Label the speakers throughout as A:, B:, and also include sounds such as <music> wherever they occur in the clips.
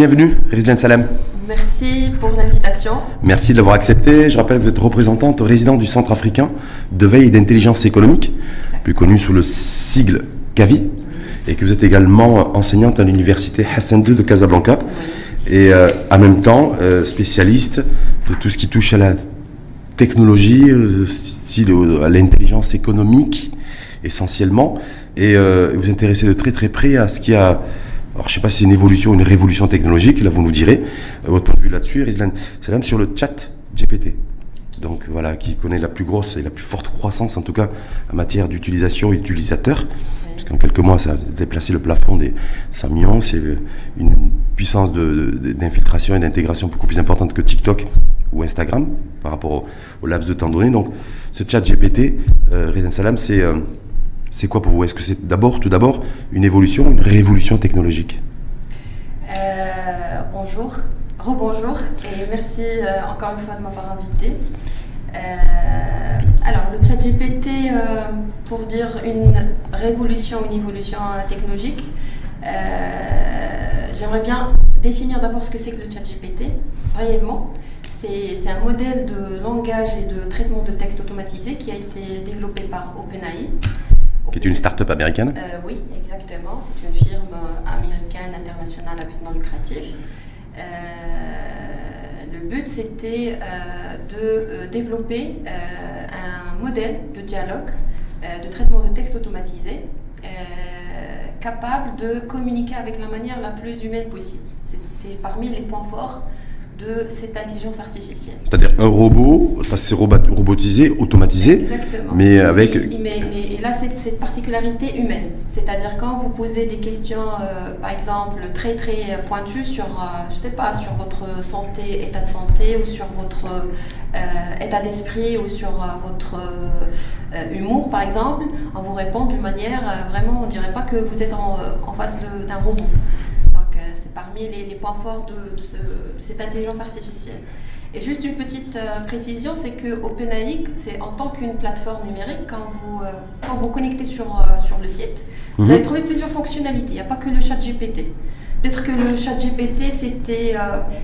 A: Bienvenue, Rizlan Salem.
B: Merci pour l'invitation.
A: Merci de l'avoir accepté. Je rappelle que vous êtes représentante résidente du Centre africain de veille et d'intelligence économique, plus connu sous le sigle CAVI, et que vous êtes également enseignante à l'université Hassan II de Casablanca, et euh, en même temps euh, spécialiste de tout ce qui touche à la technologie, euh, style, à l'intelligence économique essentiellement, et vous intéressez de très très près à ce qui a alors, je ne sais pas si c'est une évolution ou une révolution technologique, là vous nous direz euh, votre point de vue là-dessus. Rizlan Salam sur le chat GPT. Donc voilà, qui connaît la plus grosse et la plus forte croissance en tout cas en matière d'utilisation et d'utilisateurs. Parce qu'en quelques mois, ça a déplacé le plafond des 100 millions. C'est une puissance d'infiltration et d'intégration beaucoup plus importante que TikTok ou Instagram par rapport au, au laps de temps donné. Donc ce chat GPT, euh, Rizlan Salam, c'est euh, c'est quoi pour vous? Est-ce que c'est d'abord, tout d'abord, une évolution, une révolution technologique?
B: Euh, bonjour, rebonjour et merci euh, encore une fois de m'avoir invité. Euh, alors, le chat GPT, euh, pour dire une révolution, une évolution technologique, j'aimerais bien définir d'abord ce que c'est que le chat GPT. C'est c'est un modèle de langage et de traitement de texte automatisé qui a été développé par OpenAI.
A: Qui est une start-up américaine
B: Euh, oui, exactement. C'est une firme euh, américaine, internationale à but lucratif. Euh, le but, c'était de développer un modèle de dialogue, de traitement de texte automatisé, capable de communiquer avec la manière la plus humaine possible. C'est parmi les points forts de cette intelligence artificielle.
A: C'est-à-dire un robot, que c'est robotisé, automatisé,
B: Exactement.
A: mais avec...
B: Mais, mais- et là, c'est cette particularité humaine. C'est-à-dire quand vous posez des questions, euh, par exemple, très très pointues sur, euh, je sais pas, sur votre santé, état de santé, ou sur votre euh, état d'esprit, ou sur euh, votre humour, par exemple, on vous répond d'une manière vraiment, on dirait pas que vous êtes en, en face d'un robot. Parmi les, les points forts de, de ce- de cette intelligence artificielle. Et juste une petite euh, précision, c'est que OpenAI, c'est en tant qu'une plateforme numérique, quand vous euh, quand vous connectez sur, euh, sur le site, vous
A: Mhm.
B: allez trouver plusieurs fonctionnalités. Il n'y a pas que le chat GPT. Peut-être que le chat GPT, c'était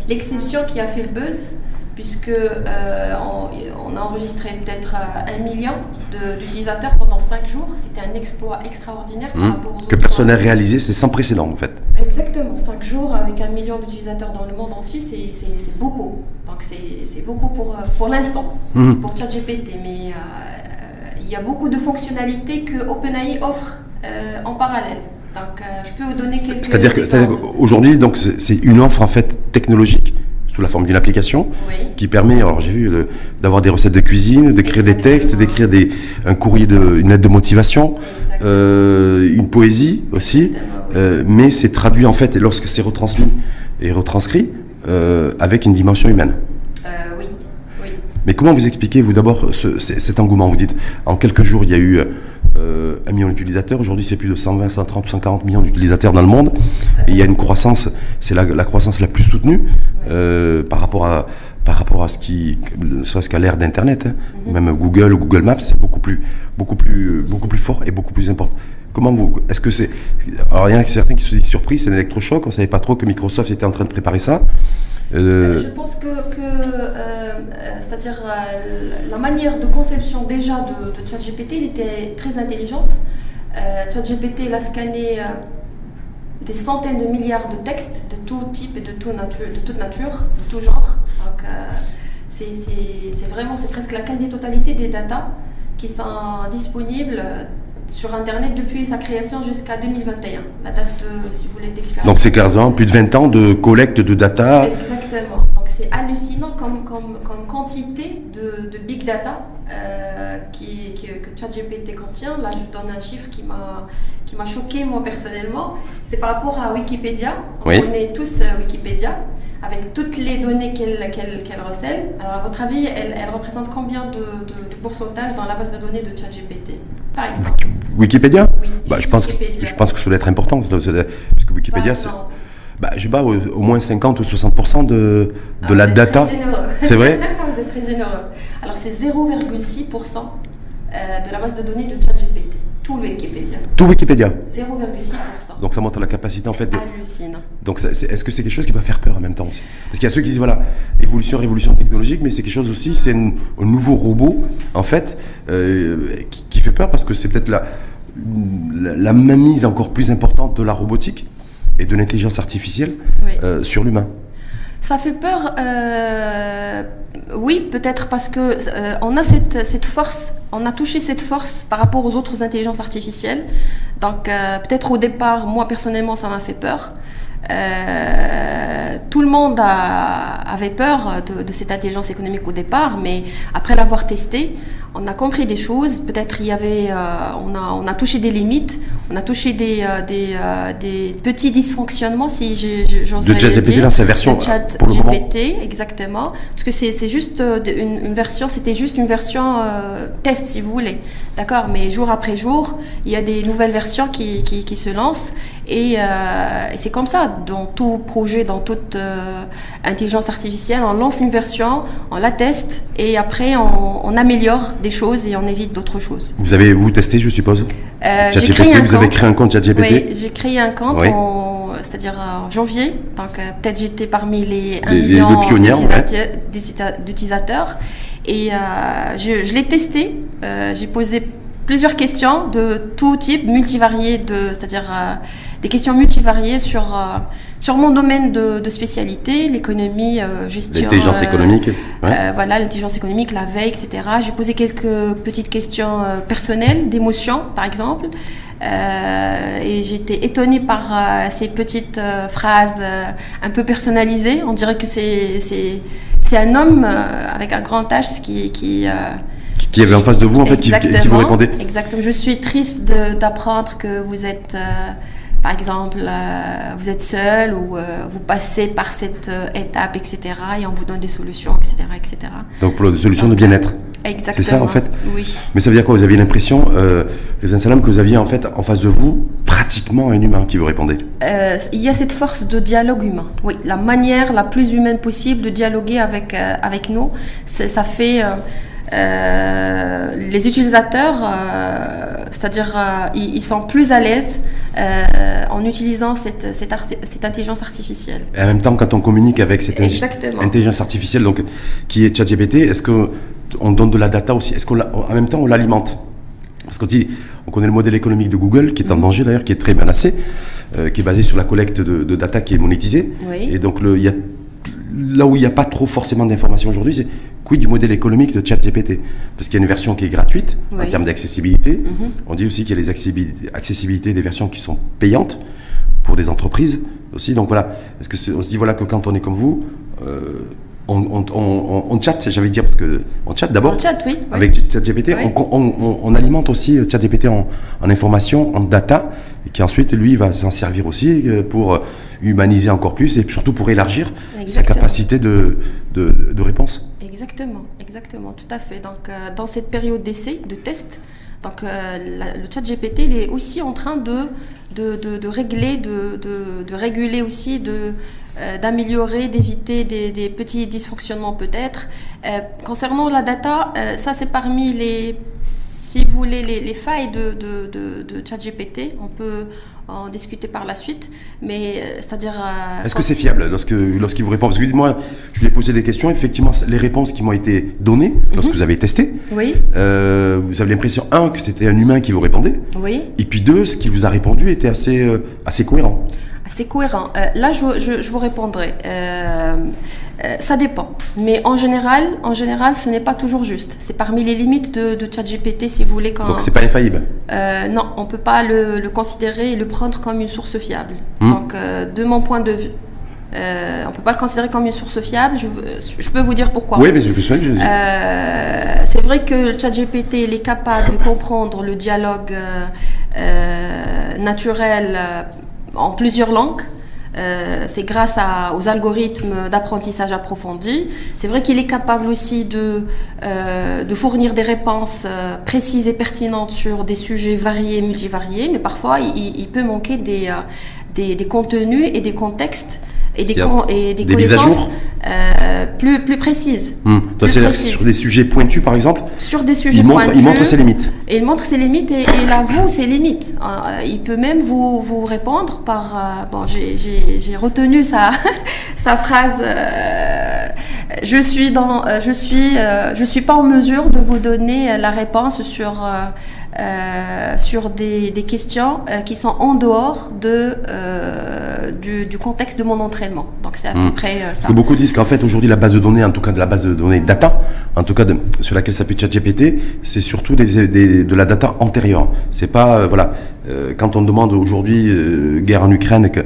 B: l'exception qui a fait le buzz, puisque on, on a enregistré peut-être un million d'utilisateurs pendant cinq jours. C'était un exploit extraordinaire par
A: Hmm,
B: rapport aux
A: que personne n'a réalisé, c'est sans précédent en fait.
B: Exactement, 5 jours avec un million d'utilisateurs dans le monde entier, c'est- beaucoup. Donc c'est beaucoup pour, euh, pour l'instant,
A: Mhm.
B: pour ChatGPT. Mais euh, il y a beaucoup de fonctionnalités que OpenAI offre euh, en parallèle. Donc euh, je peux vous donner quelques
A: C'est-à-dire qu'aujourd'hui, donc c'est une offre en fait technologique sous la forme d'une application
B: Oui.
A: qui permet, alors j'ai vu, d'avoir des recettes de cuisine, d'écrire des textes, d'écrire des, un courrier, de, une lettre de motivation, euh, une poésie aussi,
B: Exactement.
A: Euh, mais c'est traduit en fait, et lorsque c'est retransmis et retranscrit, euh, avec une dimension humaine.
B: Euh, oui, oui.
A: Mais comment vous expliquez, vous d'abord, ce- cet engouement? Vous dites, en quelques jours, il y a eu un million d'utilisateurs. Aujourd'hui, c'est plus de 120, 130 ou 140 millions d'utilisateurs dans le monde. Et il y a une croissance, c'est la, la croissance la plus soutenue par rapport à par rapport à ce qui, ne serait-ce qu'à l'ère d'Internet. hein.
B: Mhm.
A: Même Google ou Google Maps, c'est beaucoup plus, beaucoup plus, beaucoup plus fort et beaucoup plus important. Comment vous, est-ce que c'est, alors il y a certains qui se disent surpris, c'est un électrochoc. On savait pas trop que Microsoft était en train de préparer ça. Euh,
B: Euh, Je pense que, euh, c'est-à-dire la manière de conception déjà de, de ChatGPT, il était très intelligente. ChatGPT, il a scanné des centaines de milliards de textes de tout type et de, de toute nature, de tout genre. Donc, c'est vraiment, c'est presque la quasi-totalité des datas qui sont disponibles sur Internet depuis sa création jusqu'à 2021. La date, de, si vous voulez, d'expérience.
A: donc c'est 15 ans, plus de 20 ans de collecte de data.
B: Exactement. Donc c'est hallucinant comme, comme, comme quantité de, de big data euh, qui, qui- que ChatGPT contient. Là, je donne un chiffre qui m'a qui m'a choqué moi personnellement. C'est par rapport à Wikipédia. On
A: Oui.
B: connaît tous euh, Wikipédia avec toutes les données qu'elle qu'elle qu'elle recèle. Alors à votre avis, elle, elle représente combien de, de- de pourcentage dans la base de données de ChatGPT Par exemple?
A: Wikipédia
B: Oui,
A: bah, je, pense que,
B: Wikipédia.
A: je pense que ça doit être important, doit- doit- puisque Wikipédia,
B: Par
A: c'est, bah, je sais pas, au, moins 50 ou 60% de, de
B: Ah,
A: la data. C'est vrai <laughs>
B: Vous êtes très généreux. Alors, c'est 0,6% euh, de la base de données de ChatGPT. Tout le Wikipédia.
A: Tout Wikipédia.
B: 0,6%.
A: Donc ça montre la capacité en fait de.
B: Hallucinant.
A: Donc est-ce que c'est quelque chose qui doit faire peur en même temps aussi? Parce qu'il y a ceux qui disent voilà, évolution, révolution technologique, mais c'est quelque chose aussi, c'est un, un nouveau robot en fait euh, qui, qui fait peur parce que c'est peut-être la, la, la mainmise encore plus importante de la robotique et de l'intelligence artificielle
B: Oui.
A: euh, sur l'humain.
B: Ça fait peur, euh, oui, peut-être parce que euh, on a cette, force, on a touché cette force par rapport aux autres intelligences artificielles. Donc euh, peut-être au départ, moi personnellement, ça m'a fait peur. Tout le monde avait peur de, de cette intelligence économique au départ, mais après l'avoir testé, on a compris des choses. Peut-être il y avait, euh, on, a, on a touché des limites, on a touché des, euh, des, euh, des petits dysfonctionnements, si
A: De
B: le
A: ChatGPT
B: dire.
A: dans sa version,
B: Chat
A: pour le moment.
B: GPT, exactement. Parce que c'est c'est juste une, une version, c'était juste une version test, si vous voulez. D'accord? Mais jour après jour, il y a des nouvelles versions qui, qui, qui se lancent. Et, et c'est comme ça, dans tout projet, dans toute intelligence artificielle, on lance une version, on la teste, et après on, on améliore des choses et on évite d'autres choses.
A: Vous avez vous testé, je suppose
B: Euh, j'ai créé un
A: vous avez
B: compte.
A: créé un compte ChatGPT
B: Oui, j'ai créé un compte,
A: Oui.
B: c'est-à-dire en janvier. Donc euh, peut-être j'étais parmi les 1
A: Les- les
B: million
A: pionnières, ouais.
B: d'utilisateurs- d'utilisa- d'utilisateurs. Et euh, je, je l'ai testé. J'ai posé plusieurs questions de tout type, multivariées, c'est-à-dire des questions multivariées sur, euh, sur mon domaine de, de spécialité, l'économie, euh, gestion.
A: L'intelligence
B: euh,
A: économique ouais.
B: voilà, l'intelligence économique, la veille, etc. J'ai posé quelques petites questions personnelles, d'émotions, par exemple. Euh, et j'étais étonnée par euh, ces petites euh, phrases un peu personnalisées. On dirait que c'est, c'est, c'est un homme avec un grand H qui... qui
A: Qui- qui avait en face de vous en fait qui, qui- vous répondait
B: Exactement. Je suis triste de- d'apprendre que vous êtes, par exemple, euh, vous êtes seul ou euh, vous passez par cette euh, étape, etc. Et on vous donne des solutions, etc., etc.
A: Donc pour la solution de bien-être.
B: Exactement.
A: ça, en fait
B: Oui.
A: Mais ça veut dire quoi? Vous aviez l'impression, euh, Salam, que vous aviez en fait en face de vous pratiquement un humain qui vous répondait?
B: Il y a cette force de dialogue humain. Oui, la manière la plus humaine possible de dialoguer avec, avec nous, c'est- ça fait. euh, les utilisateurs, euh, c'est-à-dire, euh, ils, ils sont plus à l'aise euh, en utilisant cette, cette, arti- cette intelligence artificielle.
A: Et en même temps, quand on communique avec cette
B: Exactement.
A: intelligence artificielle, donc qui est ChatGPT, est-ce que on donne de la data aussi? Est-ce qu'on la- en même temps on l'alimente? Parce qu'on dit, on connaît le modèle économique de Google qui est en danger d'ailleurs, qui est très menacé, euh, qui est basé sur la collecte de, de data qui est monétisée.
B: Oui.
A: Et donc il y a, là où il n'y a pas trop forcément d'informations aujourd'hui, c'est quid du modèle économique de ChatGPT? Parce qu'il y a une version qui est gratuite en termes d'accessibilité.
B: Mhm.
A: On dit aussi qu'il y a les accessibil- accessibilités des versions qui sont payantes pour des entreprises aussi. Donc voilà, est-ce que on se dit voilà que quand on est comme vous, euh, on, on, on, on- on chatte, j'avais dire parce que on chatte d'abord
B: En chat, oui. oui.
A: avec ChatGPT,
B: Oui.
A: on, on- on- on alimente aussi euh, ChatGPT en, en information, en data, et qui ensuite lui va s'en servir aussi euh, pour humaniser encore plus et surtout pour élargir sa capacité de, de, de réponse.
B: Exactement, exactement, tout à fait. Donc, euh, dans cette période d'essai, de test, donc, euh, la- le chat GPT il est aussi en train de, de, de, de régler, de, de, réguler aussi, de, euh, d'améliorer, d'éviter des, des petits dysfonctionnements peut-être. Euh, concernant la data, ça c'est parmi les, si vous voulez, les, les failles de, de, de, de ChatGPT. On peut en discuter par la suite, mais euh, c'est-à-dire... euh,
A: Est-ce que c'est fiable lorsque lorsqu'il vous répond? Parce que moi, je lui ai posé des questions, effectivement, les réponses qui m'ont été données lorsque
B: Mhm.
A: vous avez testé,
B: Oui,
A: euh, vous avez l'impression, un, que c'était un humain qui vous répondait,
B: oui.
A: et puis deux, ce qu'il vous a répondu était assez, euh, assez cohérent.
B: C'est cohérent. Euh, là, je, je- je vous répondrai. Euh, ça dépend. Mais en général, en général, ce n'est pas toujours juste. C'est parmi les limites de, de ChatGPT, si vous voulez. Quand,
A: Donc c'est pas infaillible.
B: Euh, non, on ne peut pas le, le considérer et le prendre comme une source fiable.
A: Hmm.
B: Donc, euh, de mon point de vue, euh, on ne peut pas le considérer comme une source fiable. Je, je peux vous dire pourquoi.
A: Oui, mais c'est plus
B: Euh, c'est vrai que le ChatGPT il est capable de comprendre le dialogue euh, naturel en plusieurs langues. Euh, c'est grâce aux algorithmes d'apprentissage approfondi. C'est vrai qu'il est capable aussi de, euh, fournir des réponses euh, précises et pertinentes sur des sujets variés, multivariés, mais parfois il, peut manquer des contenus et des contextes et des, con- et des
A: des mises à
B: connaissances
A: jour
B: euh, plus, plus précises.
A: Hmm. C'est-à-dire sur des sujets pointus, par exemple,
B: Sur des sujets
A: il montre,
B: pointus.
A: il montre ses limites.
B: Et il montre ses limites et, et il avoue ses limites. Euh, il peut même vous, vous répondre par... euh, bon, j'ai- retenu sa, <laughs> sa phrase. euh, je suis dans, euh, je suis, euh, je suis pas en mesure de vous donner euh, la réponse sur euh, sur des, des questions euh, qui sont en dehors de euh, du, du contexte de mon entraînement. Donc c'est à peu
A: Mm.
B: près euh,
A: Parce
B: ça.
A: que beaucoup disent qu'en fait aujourd'hui la base de données, en tout cas de la base de données data, en tout cas de- sur laquelle s'appuie ChatGPT, c'est surtout des, des- de la data antérieure. C'est pas euh, voilà euh, quand on demande aujourd'hui euh, guerre en Ukraine que-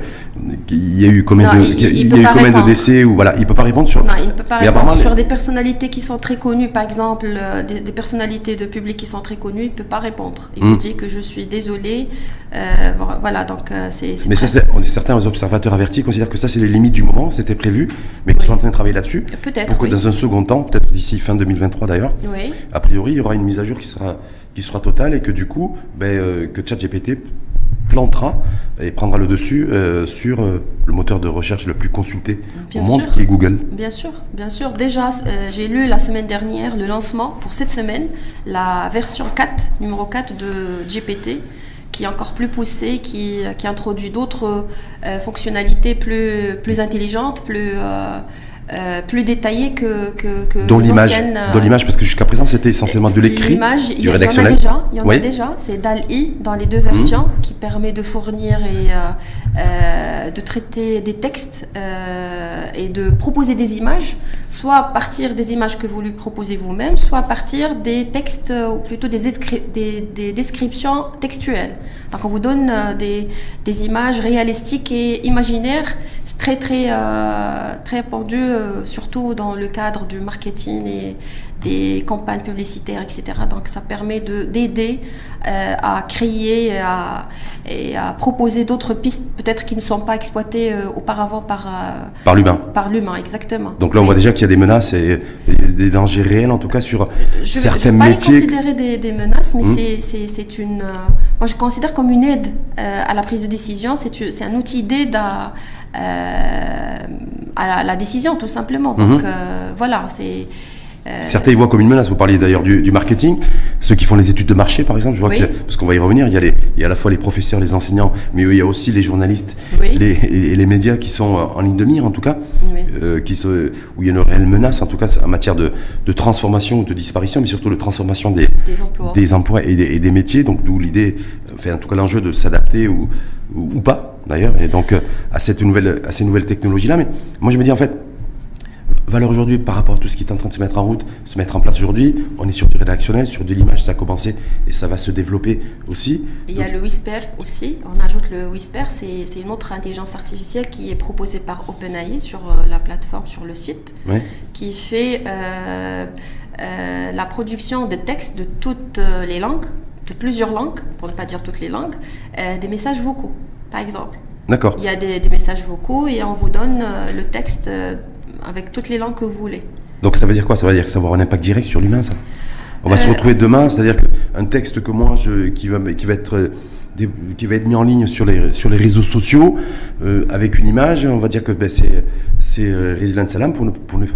A: qu'il y a eu combien
B: Non,
A: de
B: il-
A: y a-
B: il
A: il y
B: peut
A: a eu combien de décès ou voilà il peut pas répondre sur.
B: Non, il ne peut pas répondre sur des personnalités qui sont très connues, par exemple, euh, des, des personnalités de public qui sont très connues, il ne peut pas répondre. Il
A: Mm.
B: vous dit que je suis désolé. euh, voilà, donc euh, c'est.
A: Mais ça, certains observateurs avertis considèrent que ça, c'est les limites du moment, c'était prévu, mais qu'ils sont en train de travailler là-dessus.
B: Peut-être,
A: Pour que
B: oui.
A: dans un second temps, peut-être d'ici fin 2023 d'ailleurs,
B: Oui.
A: a priori, il y aura une mise à jour qui sera, qui sera totale et que du coup, ben, que ChatGPT plantera et prendra le dessus euh, sur euh, le moteur de recherche le plus consulté
B: Bien
A: au monde,
B: sûr.
A: qui est Google.
B: Bien sûr, bien sûr. Déjà, euh, j'ai lu la semaine dernière le lancement pour cette semaine, la version 4, numéro 4 de GPT, qui est encore plus poussée, qui, qui introduit d'autres fonctionnalités plus, plus intelligentes, plus, euh, plus détaillées que, que, que
A: Dans l'image,
B: anciennes, euh,
A: dans l'image, parce que jusqu'à présent, c'était essentiellement de l'écrit, du rédactionnel.
B: Il y en a déjà, il y en
A: Oui.
B: a déjà. C'est DAL-I dans les deux versions qui permet de fournir et euh, de traiter des textes et de proposer des images, soit à partir des images que vous lui proposez vous-même, soit à partir des textes ou plutôt des, des- des descriptions textuelles. Donc on vous donne des, des images réalistiques et imaginaires. C'est très très euh, très répandu, euh, surtout dans le cadre du marketing et des campagnes publicitaires, etc. Donc ça permet de d'aider euh, à créer et à, et à proposer d'autres pistes peut-être qui ne sont pas exploitées euh, auparavant par euh,
A: par l'humain.
B: par l'humain, exactement.
A: Donc là, on voit déjà qu'il y a des menaces et, et des dangers réels, en tout cas, sur
B: je ne
A: certains
B: vais pas
A: métiers.
B: les considérer des, des menaces, mais
A: Hmm.
B: c'est- une. moi, je considère comme une aide à la prise de décision. C'est un outil d'aide à, euh, à la, la décision, tout simplement. Donc
A: Mhm.
B: euh, voilà, c'est. euh,
A: Certains y voient comme une menace. Vous parliez d'ailleurs du, du marketing. Ceux qui font les études de marché, par exemple, je vois
B: Oui.
A: que, parce qu'on va y revenir, il y, a les, il y a à la fois les professeurs, les enseignants, mais il y a aussi les journalistes
B: Oui.
A: les, et, les médias qui sont euh, en ligne de mire, en tout cas,
B: Oui.
A: euh, qui se, où il y a une réelle menace, en tout cas, en matière de, de transformation ou de disparition, mais surtout de transformation des,
B: des emplois.
A: des emplois et des, et des métiers. Donc, d'où l'idée, enfin, en tout cas, l'enjeu de s'adapter ou, ou, ou pas, d'ailleurs, et donc euh, à, cette nouvelle, à ces nouvelles technologies-là. Mais moi, je me dis, en fait, valeur aujourd'hui par rapport à tout ce qui est en train de se mettre en route, se mettre en place aujourd'hui. On est sur du rédactionnel, sur de l'image, ça a commencé et ça va se développer aussi.
B: Il y a le Whisper aussi. On ajoute le Whisper, c'est une autre intelligence artificielle qui est proposée par OpenAI sur euh, la plateforme, sur le site,
A: ouais.
B: qui fait euh, euh, la production de textes de toutes les langues, de plusieurs langues, pour ne pas dire toutes les langues, euh, des messages vocaux, par exemple.
A: D'accord.
B: Il y a des, des messages vocaux et on vous donne euh, le texte euh, avec toutes les langues que vous voulez.
A: Donc ça veut dire quoi? Ça veut dire que ça va avoir un impact direct sur l'humain, ça? On va se retrouver demain, c'est-à-dire qu'un texte que moi, je, qui, va, qui, va être, qui va être mis en ligne sur les, sur les réseaux sociaux, euh, avec une image, on va dire que ben, c'est c'est, euh, Rizlan Salam, pour ne, pour, ne,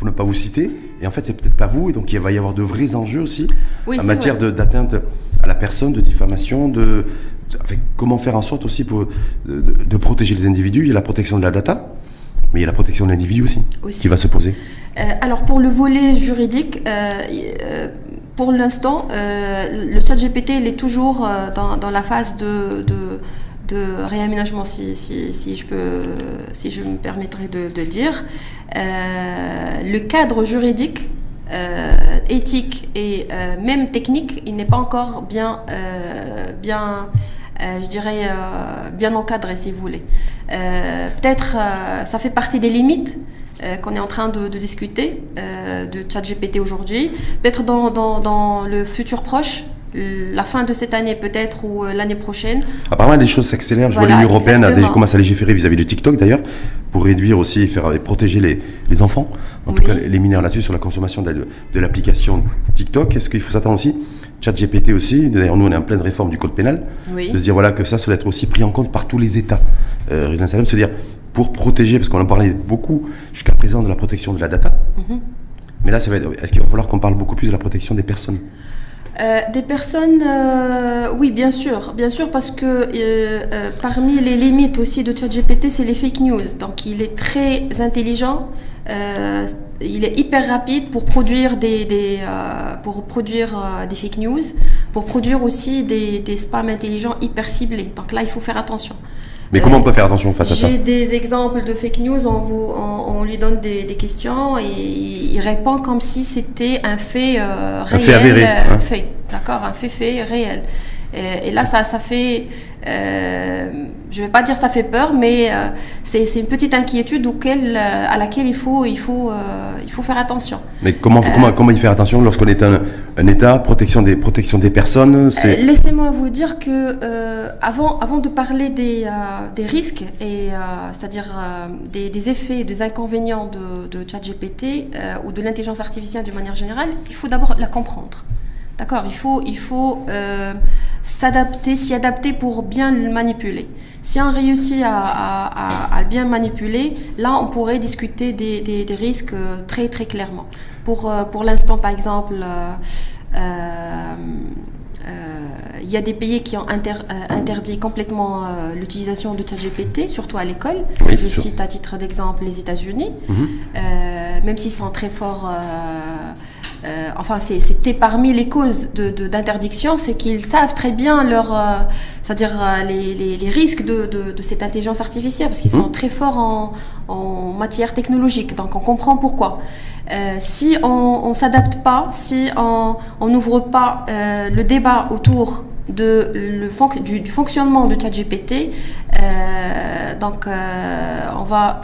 A: pour ne pas vous citer, et en fait, c'est peut-être pas vous, et donc il va y avoir de vrais enjeux aussi
B: Oui,
A: en matière d'atteinte à la personne, de diffamation, de, de- avec comment faire en sorte aussi pour, de, protéger les individus. Il y a la protection de la data, mais il y a la protection de l'individu aussi,
B: Aussi.
A: qui va se poser.
B: Euh, alors pour le volet juridique, euh, euh, pour l'instant, euh, le chat GPT il est toujours dans, dans la phase de, de, de réaménagement, si, je peux, si je me permettrai de, le dire. Euh, le cadre juridique, euh, éthique et euh, même technique, il n'est pas encore bien, bien, je dirais, bien encadré, si vous voulez. Peut-être, ça fait partie des limites qu'on est en train de, discuter de ChatGPT aujourd'hui. Peut-être dans le futur proche, la fin de cette année peut-être ou euh, l'année prochaine.
A: Apparemment, les choses s'accélèrent. Je vois l'Union européenne a déjà commencé à légiférer vis-à-vis de TikTok d'ailleurs, pour réduire aussi et, faire, et protéger les, les enfants, en tout cas les mineurs là-dessus, sur la consommation de, de l'application TikTok. Est-ce qu'il faut s'attendre aussi ChatGPT aussi, d'ailleurs nous on est en pleine réforme du code pénal,
B: Oui.
A: de se dire voilà que ça, ça doit être aussi pris en compte par tous les États. Euh, Salam, se dire pour protéger, parce qu'on en parlait beaucoup jusqu'à présent de la protection de la data.
B: Mhm.
A: Mais là, ça va être- est-ce qu'il va falloir qu'on parle beaucoup plus de la protection des personnes?
B: Euh, des personnes, euh, oui, bien sûr, bien sûr, parce que euh, parmi les limites aussi de ChatGPT, c'est les fake news. Donc, il est très intelligent, il est hyper rapide pour produire des fake news, pour produire aussi des, des spams intelligents hyper ciblés. Donc là, il faut faire attention.
A: Mais comment on peut faire attention face à ça
B: J'ai des exemples de fake news, on, vous, on, on lui donne des, des questions et il répond comme si c'était un fait euh, réel.
A: fait avéré,
B: euh,
A: hein.
B: fait, d'accord, un fait fait réel. Et, et là, ça, ça fait, euh, je vais pas dire ça fait peur, mais euh, c'est une petite inquiétude auquel, euh, à laquelle il faut, il faut, il faut faire attention.
A: Mais comment, comment, comment y faire attention lorsqu'on est un, un État, protection des, protection des personnes.
B: Laissez-moi vous dire que avant, avant de parler des, des risques et c'est-à-dire des, des effets, des inconvénients de, de ChatGPT ou de l'intelligence artificielle d'une manière générale, il faut d'abord la comprendre. D'accord Il faut, il faut euh, s'adapter, s'y adapter pour bien le manipuler. Si on réussit à, à- à- à le bien manipuler, là, on pourrait discuter des, des- des risques euh, très, très clairement. Pour, euh, pour l'instant, par exemple, euh, euh, euh, il y a des pays qui ont inter- euh, interdit complètement euh, l'utilisation de ChatGPT, surtout à l'école.
A: Oui,
B: Je
A: sûr.
B: cite à titre d'exemple les États-Unis.
A: Mhm.
B: Même s'ils sont très forts, euh, enfin c'est- c'était parmi les causes de- de- d'interdiction, c'est qu'ils savent très bien leur, euh, c'est-à-dire euh, les, les- les risques de, cette intelligence artificielle, parce qu'ils sont
A: Mhm.
B: très forts en, en matière technologique, donc on comprend pourquoi. Euh, si on ne s'adapte pas, si on n'ouvre pas le débat autour de le fonc- du, du fonctionnement de ChatGPT, donc on va,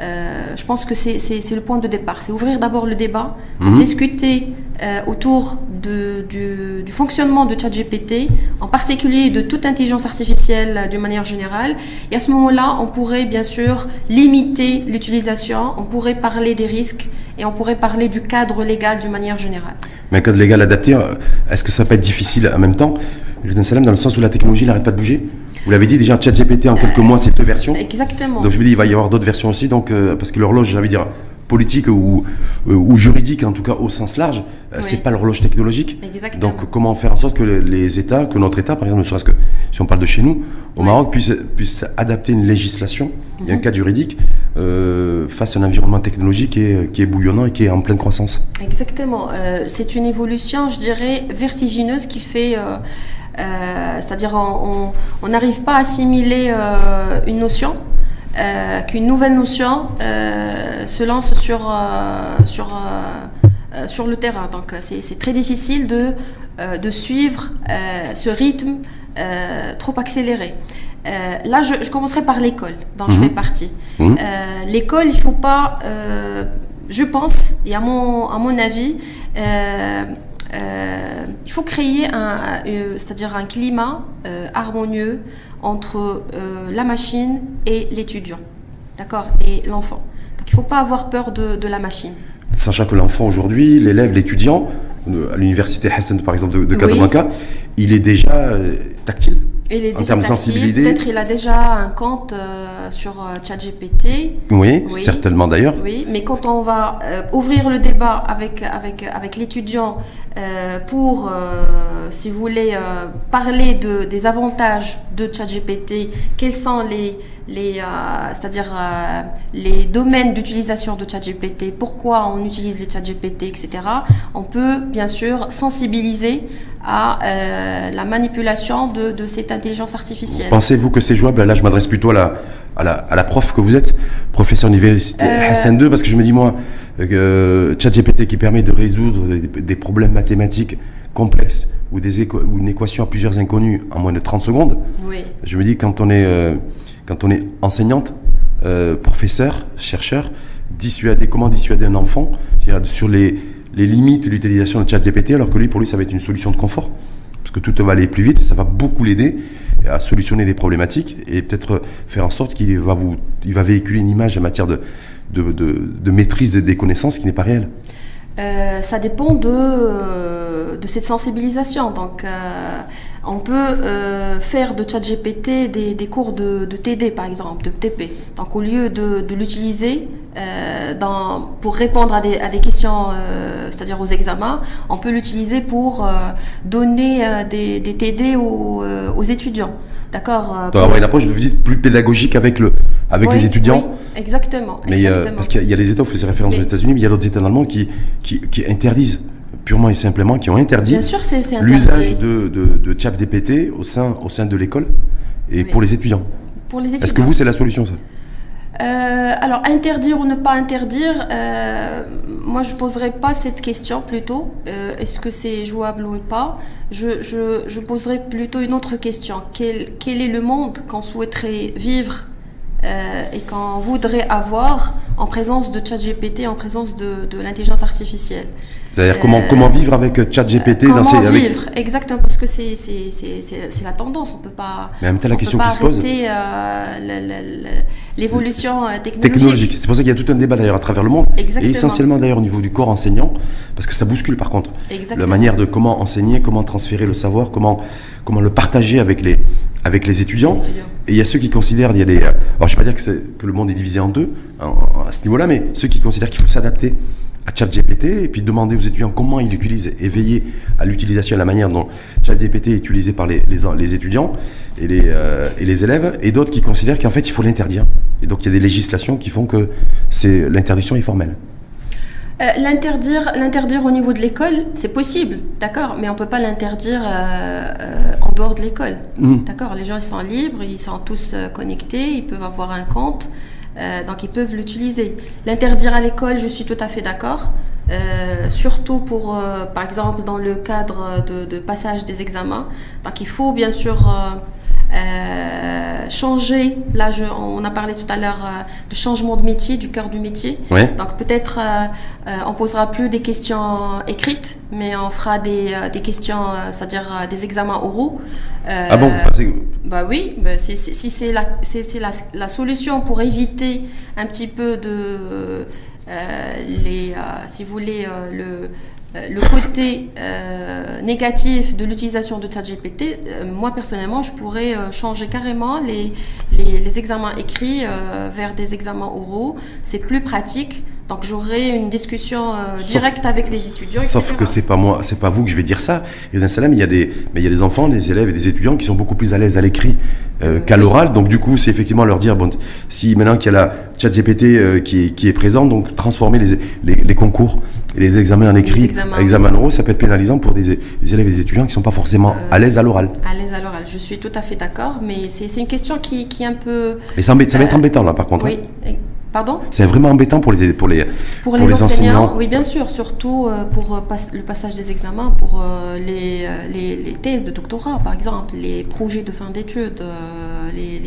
B: euh, je pense que c'est le point de départ, c'est ouvrir d'abord le débat,
A: Mhm.
B: discuter euh, autour de- du, du fonctionnement de ChatGPT, en particulier de toute intelligence artificielle euh, d'une manière générale. Et à ce moment-là, on pourrait bien sûr limiter l'utilisation, on pourrait parler des risques et on pourrait parler du cadre légal d'une manière générale.
A: Mais un code légal adapté, est-ce que ça peut être difficile en même temps dans le sens où la technologie n'arrête pas de bouger? Vous l'avez dit déjà, ChatGPT en quelques mois, c'est deux versions.
B: Exactement.
A: Donc je veux dire, il va y avoir d'autres versions aussi, donc, euh, parce que l'horloge, j'avais dire, politique ou, euh, ou juridique, en tout cas au sens large, euh,
B: Oui.
A: c'est pas l'horloge technologique.
B: Exactement.
A: Donc comment faire en sorte que le- les États, que notre État, par exemple, ne serait-ce que si on parle de chez nous, au. Maroc, puisse, puisse adapter une législation et un
B: Mhm.
A: cadre juridique euh, face à un environnement technologique qui est, qui est bouillonnant et qui est en pleine croissance.
B: Exactement. Euh, c'est une évolution, je dirais, vertigineuse qui fait. euh, C'est-à-dire, on n'arrive pas à assimiler euh, une notion, euh, qu'une nouvelle notion euh, se lance sur, euh, sur, euh, euh, sur le terrain. Donc, euh, c'est très difficile de, euh, de suivre euh, ce rythme euh, trop accéléré. Euh, là, je, je commencerai par l'école, dont je
A: Mhm.
B: fais partie.
A: Mhm.
B: Euh, l'école, il faut pas, euh, je pense, et à mon, à mon avis, euh, il faut créer un, euh, c'est-à-dire un climat euh, harmonieux entre la machine et l'étudiant, d'accord, et l'enfant. Donc, il faut pas avoir peur de, de la machine.
A: Sachant que l'enfant aujourd'hui, l'élève, l'étudiant, à l'université Hassan par exemple de, de
B: Oui.
A: Casablanca, il est déjà tactile.
B: Et il est
A: En termes de sensibilité
B: Peut-être il a déjà un compte euh, sur euh, ChatGPT.
A: Oui,
B: Oui.
A: certainement d'ailleurs.
B: Oui, mais quand on va euh, ouvrir le débat avec, avec, avec l'étudiant euh, pour, si vous voulez, parler de, des avantages de ChatGPT, quels sont les, les, euh, c'est-à-dire euh, les domaines d'utilisation de ChatGPT, pourquoi on utilise les ChatGPT, etc., on peut bien sûr sensibiliser à euh, la manipulation de, de cette intelligence artificielle.
A: Pensez-vous que c'est jouable? Là, je m'adresse plutôt à la, à, la, à la prof que vous êtes, professeur université
B: Euh.
A: Hassan 2, parce que je me dis, moi, ChatGPT qui permet de résoudre des, des problèmes mathématiques complexes ou, des équa- ou une équation à plusieurs inconnus en moins de 30 secondes,
B: Oui.
A: je me dis, quand on est, euh, quand on est enseignante, euh, professeur, chercheur, dissuader, comment dissuader un enfant sur les, les limites de l'utilisation de ChatGPT, alors que lui, pour lui, ça va être une solution de confort. Parce que tout va aller plus vite et ça va beaucoup l'aider à solutionner des problématiques et peut-être faire en sorte qu'il va, vous, il va véhiculer une image en matière de, de, de- de maîtrise des connaissances qui n'est pas réelle.
B: Euh, ça dépend de, de cette sensibilisation. Donc, euh, On peut euh, faire de ChatGPT des, des cours de, de TD, par exemple, de TP. Donc, au lieu de, de l'utiliser euh, dans- pour répondre à des, à des questions, c'est-à-dire aux examens, on peut l'utiliser pour donner des, des TD aux, aux étudiants. D'accord
A: Donc avoir une approche plus pédagogique avec, le, avec
B: oui,
A: les étudiants.
B: oui, exactement.
A: Mais euh, parce qu'il y a- il y a des États, vous faisiez référence aux États-Unis, mais il y a d'autres États allemands qui, qui, qui interdisent purement et simplement, qui ont interdit l'usage de, de, de ChatGPT au sein, au sein de l'école et
B: Oui.
A: pour les étudiants.
B: pour les étudiants.
A: Est-ce que vous, c'est la solution, ça?
B: Euh, alors, interdire ou ne pas interdire, euh, moi je poserai pas cette question plutôt. Euh, Est-ce que c'est jouable ou pas? Je, je, je poserai plutôt une autre question. Quel, quel est le monde qu'on souhaiterait vivre euh, et qu'on voudrait avoir en présence de ChatGPT, en présence de, de l'intelligence artificielle
A: C'est-à-dire
B: Euh,
A: comment, comment vivre avec ChatGPT
B: Comment
A: dans ces. Avec...
B: vivre Exactement, parce que c'est la tendance. On peut pas.
A: Mais en même temps, la
B: on
A: question qui se pose.
B: euh, l'évolution euh, technologique.
A: Technologique. C'est pour ça qu'il y a tout un débat d'ailleurs à travers le monde.
B: Exactement.
A: Et essentiellement d'ailleurs au niveau du corps enseignant, parce que ça bouscule par contre.
B: Exactement.
A: La manière de comment enseigner, comment transférer le savoir, comment, comment le partager avec les, avec les étudiants. Et il y a ceux qui considèrent, il y a des, alors je ne vais pas dire que, le monde est divisé en deux à ce niveau-là, mais ceux qui considèrent qu'il faut s'adapter à ChatGPT et puis demander aux étudiants comment ils l'utilisent et veiller à l'utilisation à la manière dont ChatGPT est utilisé par les, les, les étudiants et les, euh, et les élèves, et d'autres qui considèrent qu'en fait il faut l'interdire. Et donc il y a des législations qui font que c'est l'interdiction est formelle.
B: Euh, l'interdire, l'interdire au niveau de l'école, c'est possible, d'accord, mais on peut pas l'interdire euh, euh, en dehors de l'école,
A: Mm.
B: d'accord. Les gens ils sont libres, ils sont tous connectés, ils peuvent avoir un compte, donc ils peuvent l'utiliser. L'interdire à l'école, je suis tout à fait d'accord. surtout pour, par exemple, dans le cadre de, de passage des examens. Donc, il faut bien sûr euh, changer. Là, je- on a parlé tout à l'heure euh, du changement de métier, du cœur du métier.
A: Ouais.
B: Donc peut-être euh, euh, on posera plus des questions écrites, mais on fera des, euh, des questions, c'est-à-dire des examens oraux.
A: Ah bon, vous pensez-
B: Bah oui, bah si, si- si c'est la, la, la solution pour éviter un petit peu de les, si vous voulez, le le côté euh, négatif de l'utilisation de ChatGPT, euh, moi personnellement, je pourrais euh, changer carrément les, les, les examens écrits euh, vers des examens oraux. C'est plus pratique. Donc j'aurai une discussion euh, directe avec les étudiants.
A: Sauf que c'est pas moi, c'est pas vous que je vais dire ça. Et salam, il y a des, mais il y a des enfants, des élèves et des étudiants qui sont beaucoup plus à l'aise à l'écrit euh, qu'à l'oral. Donc du coup, c'est effectivement leur dire bon, si maintenant qu'il y a la ChatGPT euh, qui, est, qui est présente, donc transformer les, les, les concours et les examens en écrit,
B: examens.
A: examens oraux, ça peut être pénalisant pour des, des élèves et des étudiants qui sont pas forcément
B: Euh,
A: à l'aise à l'oral.
B: À l'aise à l'oral, je suis tout à fait d'accord, mais c'est une question qui, qui est un peu.
A: Mais ça, embête- ça va être
B: Euh,
A: embêtant là, par contre.
B: Oui.
A: hein.
B: Et- Pardon?
A: C'est vraiment embêtant pour les pour les
B: Pour,
A: Pour
B: les,
A: les
B: enseignants,
A: enseignants.
B: oui, bien sûr, surtout pour le passage des examens, pour les, les, les thèses de doctorat, par exemple, les projets de fin d'études, les,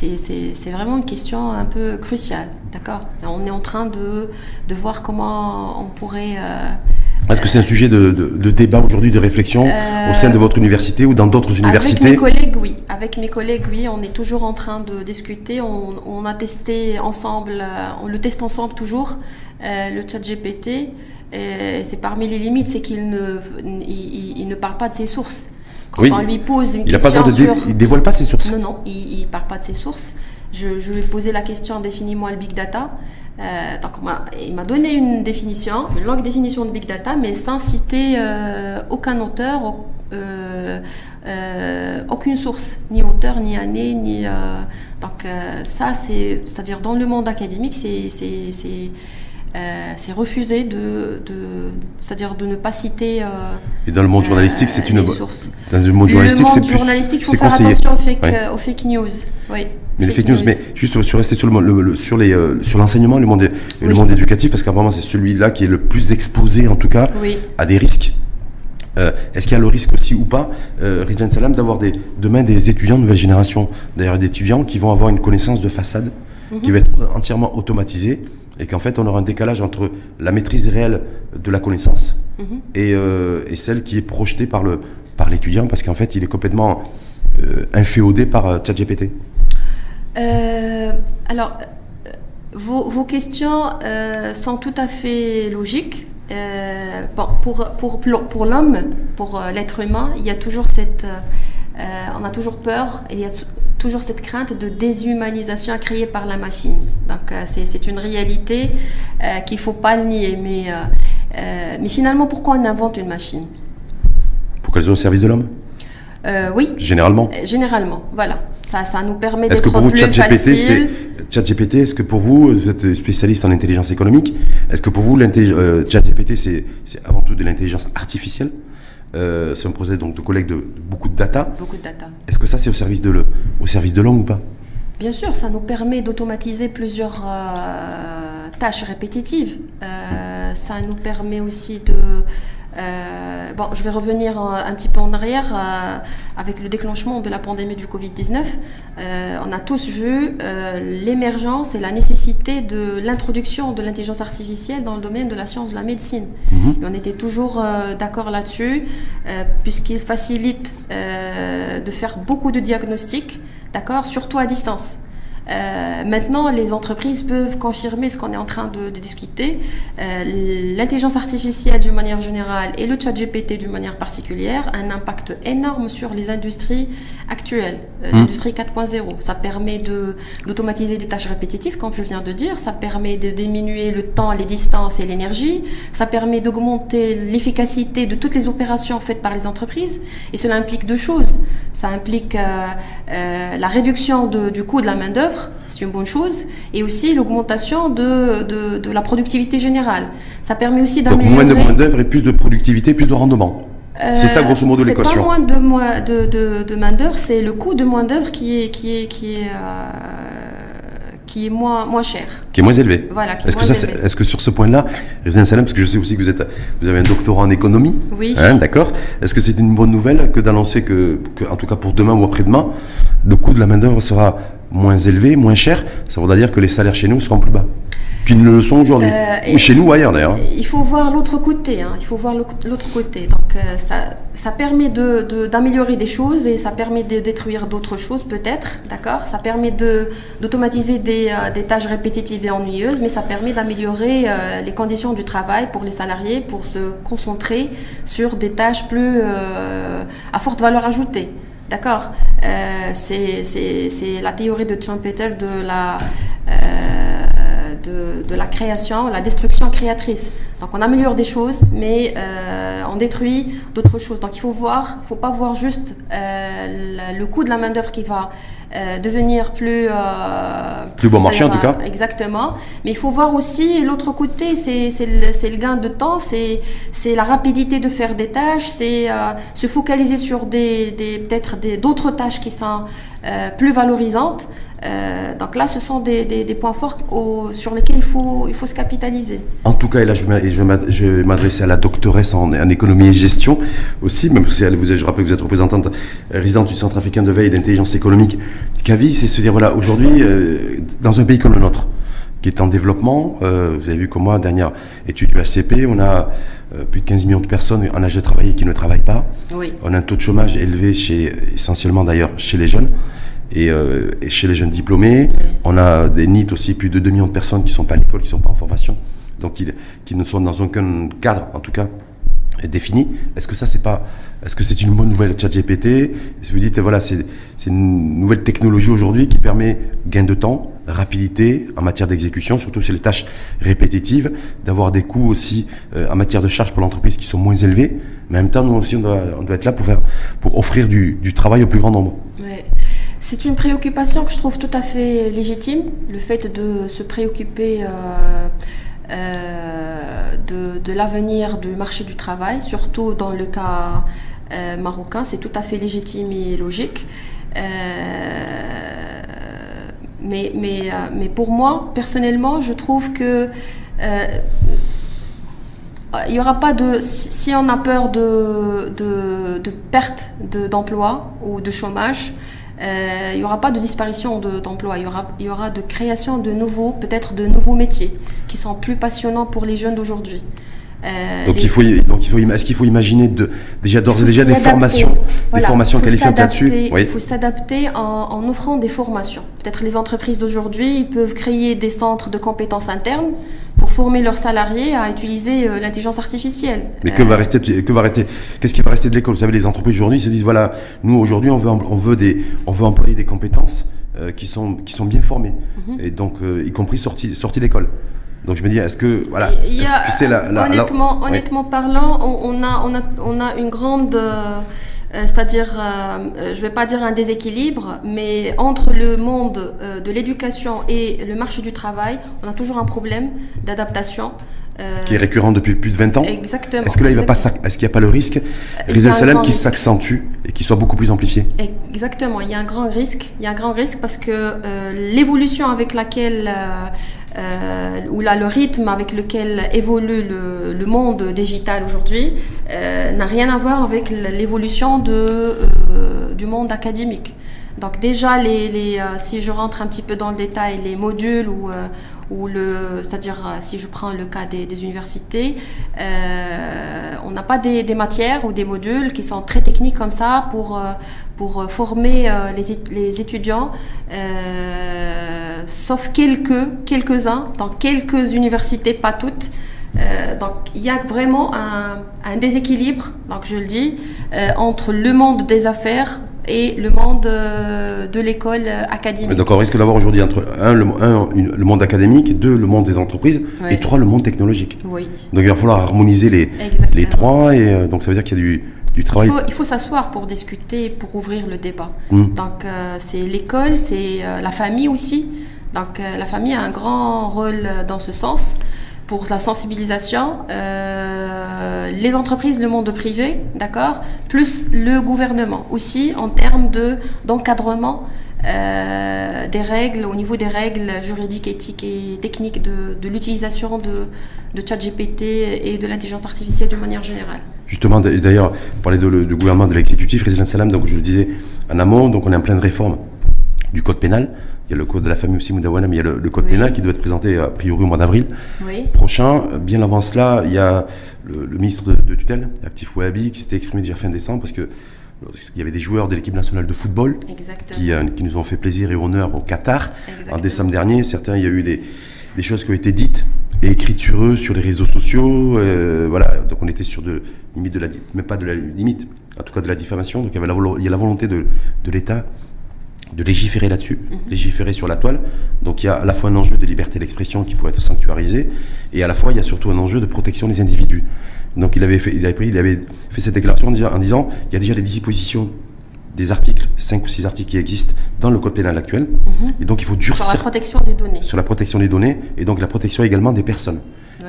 B: c'est- vraiment une question un peu cruciale, d'accord? On est en train de, de voir comment on pourrait... euh,
A: Est-ce que c'est un sujet de, de- de débat aujourd'hui, de réflexion
B: Euh,
A: au sein de votre université ou dans d'autres
B: Avec
A: universités
B: mes collègues, oui. Avec mes collègues, oui, on est toujours en train de discuter. On, on a testé ensemble, euh, on le teste ensemble toujours, euh, le chat GPT. C'est parmi les limites, c'est qu'il ne, il, il- il ne parle pas de ses sources.
A: Oui.
B: on lui pose une
A: Il pas
B: question
A: droit de dé-
B: sur...
A: il dévoile pas ses sources.
B: Non, non, il ne parle pas de ses sources. Je, je lui ai posé la question définis-moi le big data. Euh, donc, il m'a donné une définition, une longue définition de big data, mais sans citer euh, aucun auteur, au- euh, aucune source, ni auteur, ni année, ni. donc, ça, c'est, c'est-à-dire dans le monde académique, c'est, c'est, c'est, euh, c'est refusé de, de, c'est-à-dire de ne pas citer. euh,
A: Et dans le monde
B: euh,
A: journalistique, c'est une
B: sources.
A: dans le monde journalistique, c'est plus
B: journalistique, faut
A: c'est
B: faire
A: conseillé.
B: attention aux fake,
A: Ouais.
B: aux fake news. Oui.
A: Mais les fake news, mais juste sur rester sur le, le- le- sur les sur l'enseignement, le monde et le monde éducatif, parce qu'apparemment c'est celui-là qui est le plus exposé en tout cas
B: Oui.
A: à des risques. Euh, Est-ce qu'il y a le risque aussi ou pas, euh, Salam, d'avoir des, demain des étudiants de nouvelle génération, d'ailleurs des étudiants qui vont avoir une connaissance de façade
B: Mhm.
A: qui va être entièrement automatisée et qu'en fait on aura un décalage entre la maîtrise réelle de la connaissance
B: Mhm.
A: et, euh, et celle qui est projetée par le par l'étudiant parce qu'en fait il est complètement euh, inféodé par euh, ChatGPT.
B: Alors, vos, vos questions sont tout à fait logiques. Euh, bon, pour, pour, pour l'homme, pour l'être humain, il y a toujours cette, euh, on a toujours peur et il y a toujours cette crainte de déshumanisation créée par la machine. Donc c'est une réalité qu'il ne faut pas nier. Mais, mais finalement, pourquoi on invente une machine?
A: Pour qu'elle soit au service de l'homme?
B: Oui.
A: Généralement?
B: Généralement, voilà. Ça, ça nous permet d'être plus
A: facile. ChatGPT, est-ce que pour vous, vous êtes spécialiste en intelligence économique, est-ce que pour vous, euh, ChatGPT, c'est avant tout de l'intelligence artificielle? Euh, C'est un procès donc, de collecte de, beaucoup de data.
B: Beaucoup de data.
A: Est-ce que ça, c'est au service de l'homme ou pas?
B: Bien sûr, ça nous permet d'automatiser plusieurs euh, tâches répétitives. ça nous permet aussi de euh, bon, je vais revenir un petit peu en arrière euh, avec le déclenchement de la pandémie du Covid-19. Euh, on a tous vu l'émergence et la nécessité de l'introduction de l'intelligence artificielle dans le domaine de la science de la médecine. Mhm. on était toujours d'accord là-dessus, puisqu'il facilite de faire beaucoup de diagnostics, d'accord, surtout à distance. Euh, maintenant, les entreprises peuvent confirmer ce qu'on est en train de, discuter. Euh, l'intelligence artificielle d'une manière générale et le chat GPT d'une manière particulière a un impact énorme sur les industries actuelles, euh, mmh. l'industrie 4.0. Ça permet d'automatiser des tâches répétitives, comme je viens de dire. Ça permet de diminuer le temps, les distances et l'énergie. Ça permet d'augmenter l'efficacité de toutes les opérations faites par les entreprises. Et cela implique deux choses. Ça implique la réduction du coût de la main-d'œuvre c'est une bonne chose, et aussi l'augmentation de, de, la productivité générale. Ça permet aussi d'améliorer...
A: Moins de main d'œuvre et plus de productivité, plus de rendement. c'est ça grosso modo l'équation.
B: C'est pas moins de, de, de main d'œuvre, c'est le coût de main d'œuvre qui est qui est qui est euh, qui est moins, moins cher.
A: Qui est moins élevé. Voilà. Est-ce que, ça, est-ce que sur ce point-là, Salam, parce que je sais aussi que vous, êtes, vous avez un doctorat en économie.
B: Oui.
A: Hein, d'accord. Est-ce que c'est une bonne nouvelle que d'annoncer que, que, en tout cas pour demain ou après-demain, le coût de la main-d'œuvre sera moins élevé, moins cher, ça voudra dire que les salaires chez nous seront plus bas qu'ils ne le sont aujourd'hui. Euh, chez nous ou ailleurs d'ailleurs.
B: Il faut voir l'autre côté. Hein. Il faut voir l'autre côté. Donc euh, ça, ça permet d'améliorer de, des choses et ça permet de détruire d'autres choses peut-être. D'accord? Ça permet d'automatiser des, euh, des, tâches répétitives et ennuyeuses, mais ça permet d'améliorer les conditions du travail pour les salariés pour se concentrer sur des tâches plus à forte valeur ajoutée. D'accord euh, C'est la théorie de Schumpeter de la, euh, de, de, la création, la destruction créatrice. Donc on améliore des choses, mais euh, on détruit d'autres choses. Donc il faut voir, faut pas voir juste le, coût de la main d'œuvre qui va euh, devenir plus
A: plus bon marché en tout cas.
B: Exactement. Mais il faut voir aussi l'autre côté, c'est le, le, gain de temps, c'est la rapidité de faire des tâches, c'est se focaliser sur des, des peut-être d'autres tâches qui sont plus valorisantes. Euh, donc là, ce sont des, points forts sur lesquels il faut, il faut se capitaliser.
A: En tout cas, et là, je vais m'adresser à la doctoresse en, économie et gestion aussi, même si vous, je rappelle que vous êtes représentante résidente du Centre africain de veille et d'intelligence économique. CAVI, c'est se dire, voilà, aujourd'hui, euh, dans un pays comme le nôtre, qui est en développement, euh, vous avez vu comme moi, dernière étude du HCP, on a plus de 15 millions de personnes en âge de travailler qui ne travaillent pas.
B: Oui.
A: On a un taux de chômage élevé, chez, essentiellement d'ailleurs chez les jeunes. Euh, et, chez les jeunes diplômés, on a des NIT aussi, plus de 2 millions de personnes qui ne sont pas à l'école, qui ne sont pas en formation, donc qui, ne sont dans aucun cadre, en tout cas, défini. Est-ce que ça, c'est pas, est-ce que c'est une bonne nouvelle ChatGPT? Que vous dites, voilà, c'est une nouvelle technologie aujourd'hui qui permet gain de temps, rapidité en matière d'exécution, surtout sur les tâches répétitives, d'avoir des coûts aussi euh, en matière de charges pour l'entreprise qui sont moins élevés, mais en même temps, nous aussi, on doit, être là pour, faire, pour offrir du, travail au plus grand nombre.
B: C'est une préoccupation que je trouve tout à fait légitime, le fait de se préoccuper euh, euh, de, l'avenir du marché du travail, surtout dans le cas euh, marocain, c'est tout à fait légitime et logique. mais, pour moi, personnellement, je trouve que il n'y aura pas de. Si on a peur de, perte d'emploi ou de chômage, il n'y aura pas de disparition d'emplois, il, y aura, y aura de création de nouveaux, peut-être de nouveaux métiers qui sont plus passionnants pour les jeunes d'aujourd'hui.
A: Euh, donc, il faut, donc il faut, est-ce qu'il faut imaginer de, déjà d'ores et déjà des formations, des formations qualifiantes là-dessus?
B: Il faut s'adapter en, en, offrant des formations. Peut-être les entreprises d'aujourd'hui peuvent créer des centres de compétences internes pour former leurs salariés à utiliser euh, l'intelligence artificielle.
A: Mais que va rester, que va rester, qu'est-ce qui va rester de l'école? Vous savez, les entreprises aujourd'hui se disent voilà, nous aujourd'hui on veut, on veut des, on veut employer des compétences qui sont, qui sont bien formées, mhm. et donc y compris sorties, sorties d'école. Donc je me dis, est-ce que voilà,
B: c'est la, honnêtement, honnêtement parlant, on, a, on a, on a une grande euh, c'est-à-dire, euh, je ne vais pas dire un déséquilibre, mais entre le monde euh, de l'éducation et le marché du travail, on a toujours un problème d'adaptation.
A: Qui est récurrent depuis plus de 20 ans.
B: Exactement.
A: Est-ce que là, il est-ce qu'il n'y a pas le risque, Salem, qui s'accentue et qui soit beaucoup plus amplifié
B: Exactement. Il y a un grand risque. Il y a un grand risque parce que l'évolution avec laquelle euh, où là, le rythme avec lequel évolue le, monde digital aujourd'hui euh, n'a rien à voir avec l'évolution euh, du monde académique. Donc déjà, les, si je rentre un petit peu dans le détail, les modules ou, ou le, c'est-à-dire si je prends le cas des, universités, on n'a pas des, matières ou des modules qui sont très techniques comme ça pour, pour former les, les étudiants sauf quelques, quelques-uns, dans quelques universités, pas toutes. Euh, donc il y a vraiment un, déséquilibre, donc je le dis, euh, entre le monde des affaires et le monde euh, de l'école académique.
A: donc on risque d'avoir aujourd'hui entre un le, le, monde académique, deux le monde des entreprises et trois le monde technologique.
B: Oui.
A: Donc il va falloir harmoniser les, les trois et donc ça veut dire qu'il y a du, du travail.
B: Il faut, s'asseoir pour discuter, pour ouvrir le débat. Mmh. Donc c'est l'école, c'est la famille aussi. Donc euh, la famille a un grand rôle dans ce sens pour la sensibilisation, euh, les entreprises, le monde privé, d'accord, plus le gouvernement aussi en termes de d'encadrement euh, des règles au niveau des règles juridiques, éthiques et techniques de, l'utilisation de, de ChatGPT et de l'intelligence artificielle de manière générale.
A: Justement, d'ailleurs, vous parlez de, du gouvernement, de l'exécutif, Résident Salam, donc je le disais en amont, donc on est en pleine réforme du code pénal. Il y a le code de la famille aussi, Moudawana, mais il y a le, code pénal qui doit être présenté a priori au mois d'avril prochain. Bien avant cela, il y a le, ministre de, tutelle, Aptif Ouahabi, qui s'était exprimé déjà fin décembre parce que il y avait des joueurs de l'équipe nationale de football qui, euh, qui, nous ont fait plaisir et honneur au Qatar en décembre dernier. Certains, il y a eu des, des, choses qui ont été dites et écrites sur eux sur les réseaux sociaux. Euh, voilà, donc on était sur de limite de la, mais pas de la limite, en tout cas de la diffamation. Donc il y, avait la, il y a la volonté de, de l'État de légiférer là-dessus, mhm. légiférer sur la toile. Donc il y a à la fois un enjeu de liberté d'expression qui pourrait être sanctuarisé, et à la fois il y a surtout un enjeu de protection des individus. Donc il avait fait, il avait pris, il avait fait cette déclaration en disant, il y a déjà des dispositions des articles, 5 ou 6 articles qui existent dans le code pénal actuel, mhm. et donc il faut durcir...
B: Sur la protection des données.
A: Sur la protection des données, et donc la protection également des personnes.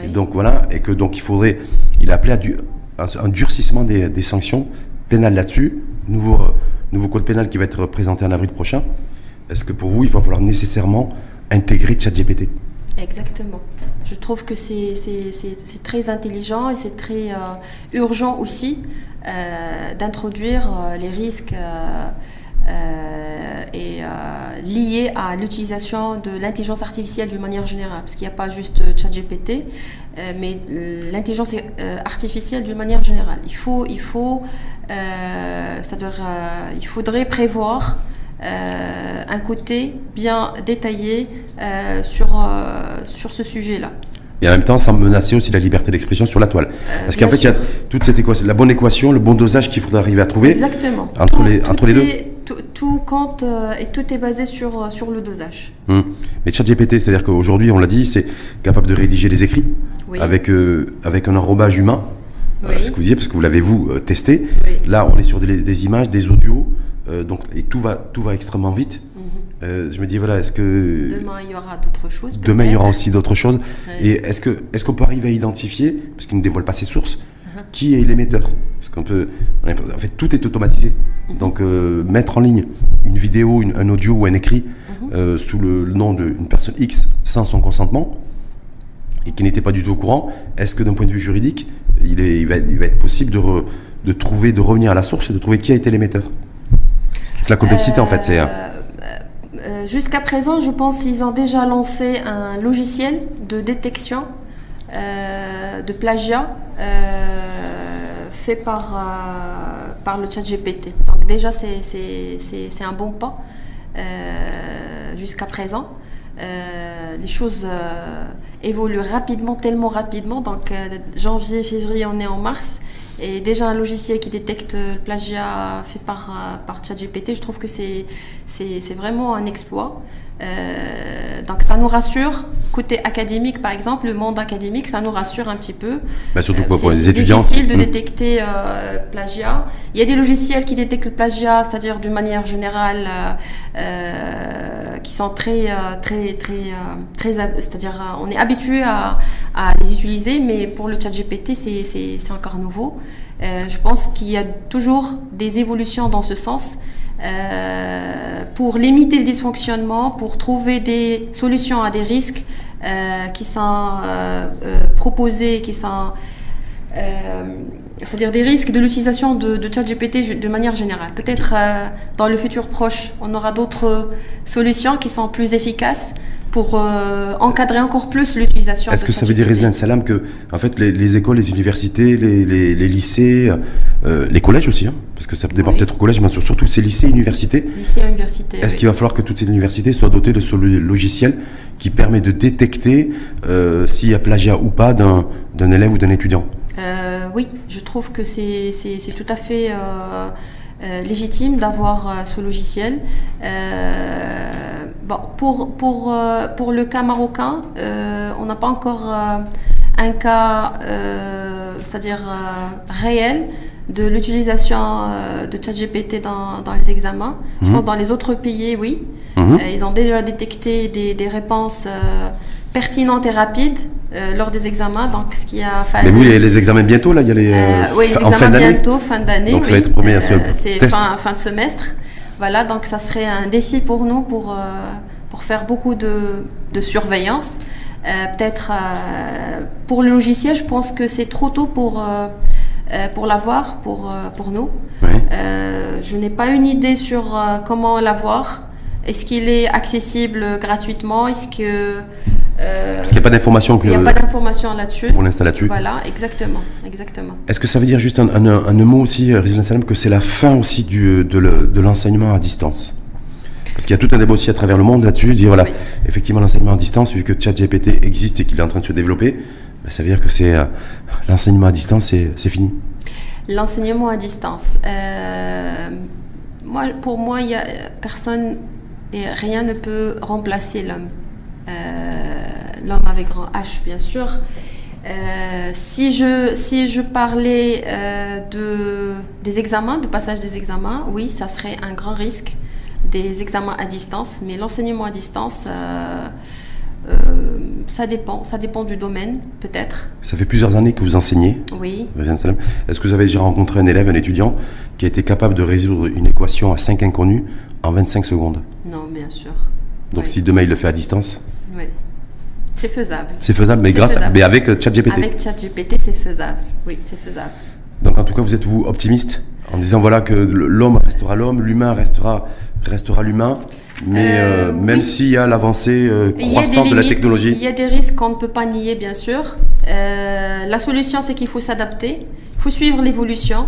A: Et donc voilà, et que donc il faudrait, il a appelé à, un durcissement des, des sanctions pénales là-dessus, nouveau nouveau code pénal qui va être présenté en avril prochain, est-ce que pour vous, il va falloir nécessairement intégrer ChatGPT?
B: Exactement. Je trouve que c'est très intelligent et c'est très euh, urgent aussi euh, d'introduire euh, les risques liés à l'utilisation de l'intelligence artificielle d'une manière générale. Parce qu'il n'y a pas juste ChatGPT, mais l'intelligence artificielle d'une manière générale. Il faut, il faut euh, euh, il faudrait prévoir euh, un côté bien détaillé sur, sur ce sujet-là.
A: Et en même temps, sans menacer aussi la liberté d'expression sur la toile. Parce qu'en fait, il y a toute cette équation, la bonne équation, le bon dosage qu'il faudrait arriver à trouver.
B: Exactement.
A: Entre, les, entre les deux.
B: Tout, compte et tout est basé sur, sur le dosage.
A: Hum. Mais ChatGPT, c'est-à-dire qu'aujourd'hui, on l'a dit, c'est capable de rédiger des écrits avec, avec un enrobage humain. Euh, ce que vous disiez, parce que vous l'avez vous euh, testé. Là, on est sur des, images, des audios, euh, donc et tout va tout va extrêmement vite. Mhm. je me dis voilà, est-ce que
B: demain il y aura d'autres choses
A: Demain il y aura aussi d'autres choses. Et est-ce que est-ce qu'on peut arriver à identifier, parce qu'il ne dévoile pas ses sources, uh-huh. qui est l'émetteur? Parce qu'on peut, en fait, tout est automatisé. Mhm. Donc mettre en ligne une vidéo, un audio ou un écrit mhm. sous le, le nom d'une personne X sans son consentement et qui n'était pas du tout au courant, est-ce que d'un point de vue juridique, il, va, être possible de, trouver, de revenir à la source et de trouver qui a été l'émetteur la complexité, en fait, c'est.
B: Euh, euh, jusqu'à présent, je pense qu'ils ont déjà lancé un logiciel de détection euh, de plagiat fait par, par le chat GPT. Donc déjà, c'est un bon pas jusqu'à présent. Les choses évolue rapidement, tellement rapidement. Donc janvier, février, on est en mars. Et déjà un logiciel qui détecte le plagiat fait par, par ChatGPT, je trouve que c'est vraiment un exploit. Euh, donc ça nous rassure. Côté académique, par exemple, le monde académique, ça nous rassure un petit peu.
A: Bah surtout euh, pour, les étudiants.
B: C'est difficile de détecter euh, plagiat. Il y a des logiciels qui détectent le plagiat, c'est-à-dire d'une manière générale, qui sont très, très, très, très, c'est-à-dire on est habitué à, à, les utiliser, mais pour le chat GPT, c'est encore nouveau. je pense qu'il y a toujours des évolutions dans ce sens. Euh, pour limiter le dysfonctionnement, pour trouver des solutions à des risques euh, qui sont euh, proposés, qui sont c'est-à-dire des risques de l'utilisation de, de ChatGPT de manière générale. Peut-être dans le futur proche, on aura d'autres solutions qui sont plus efficaces pour euh, encadrer encore plus l'utilisation.
A: Est-ce que ça veut dire, Rizlan Salam, que en fait, les, écoles, les universités, les, lycées, euh, les collèges aussi, hein, parce que ça dépend peut-être au collège, mais surtout ces lycées et universités.
B: Lycées universités.
A: Est-ce qu'il va falloir que toutes ces universités soient dotées de ce logiciel qui permet de détecter euh, s'il y a plagiat ou pas d'un élève ou d'un étudiant?
B: Oui, je trouve que c'est tout à fait euh, légitime d'avoir euh, ce logiciel. Euh, bon, pour, pour, pour le cas marocain, on n'a pas encore un cas, c'est-à-dire réel, de l'utilisation de ChatGPT dans, dans les examens. Je mhm. pense dans les autres pays, oui. Mhm. ils ont déjà détecté des, des réponses pertinentes et rapides euh, lors des examens. Donc, ce qui a
A: fallu. Mais vous, les, les examens bientôt, là Il y a les, euh,
B: oui, les en fin d'année bientôt, fin d'année.
A: Donc, ça va être premier euh,
B: C'est fin, fin, de semestre. Voilà, donc ça serait un défi pour nous pour, pour faire beaucoup de, de surveillance. Peut-être pour le logiciel, je pense que c'est trop tôt pour, pour l'avoir, pour, pour nous. je n'ai pas une idée sur comment l'avoir. Est-ce qu'il est accessible gratuitement? Est-ce que
A: euh, Parce qu'il n'y a pas d'information
B: Il n'y a pas d'information là-dessus.
A: On l'installe là-dessus.
B: Voilà, exactement, exactement.
A: Est-ce que ça veut dire juste un, un, mot aussi, euh, Rizlan Salam, que c'est la fin aussi du, de l'enseignement à distance? Parce qu'il y a tout un débat aussi à travers le monde là-dessus, dire voilà, effectivement l'enseignement à distance, vu que ChatGPT existe et qu'il est en train de se développer, ben, ça veut dire que c'est euh, l'enseignement à distance, c'est fini.
B: L'enseignement à distance. moi, pour moi, il y a personne et rien ne peut remplacer l'homme l'homme avec grand H, bien sûr. Euh, si, je, si je parlais euh, de, des examens, de passage des examens, oui, ça serait un grand risque des examens à distance, mais l'enseignement à distance, euh, ça dépend, ça dépend du domaine, peut-être.
A: Ça fait plusieurs années que vous enseignez.
B: Oui.
A: Est-ce que vous avez déjà rencontré un élève, un étudiant, qui a été capable de résoudre une équation à 5 inconnus en 25 secondes?
B: Non, bien sûr.
A: Donc si demain il le fait à distance
B: Oui. C'est faisable.
A: C'est faisable, mais grâce, mais avec euh, ChatGPT.
B: Avec ChatGPT, c'est faisable. Oui, c'est faisable.
A: Donc en tout cas, vous êtes vous optimiste en disant voilà que l'homme restera l'homme, l'humain restera restera l'humain, mais euh, euh, même s'il y a l'avancée croissante de la technologie.
B: Il y a des risques qu'on ne peut pas nier, bien sûr. la solution, c'est qu'il faut s'adapter, il faut suivre l'évolution.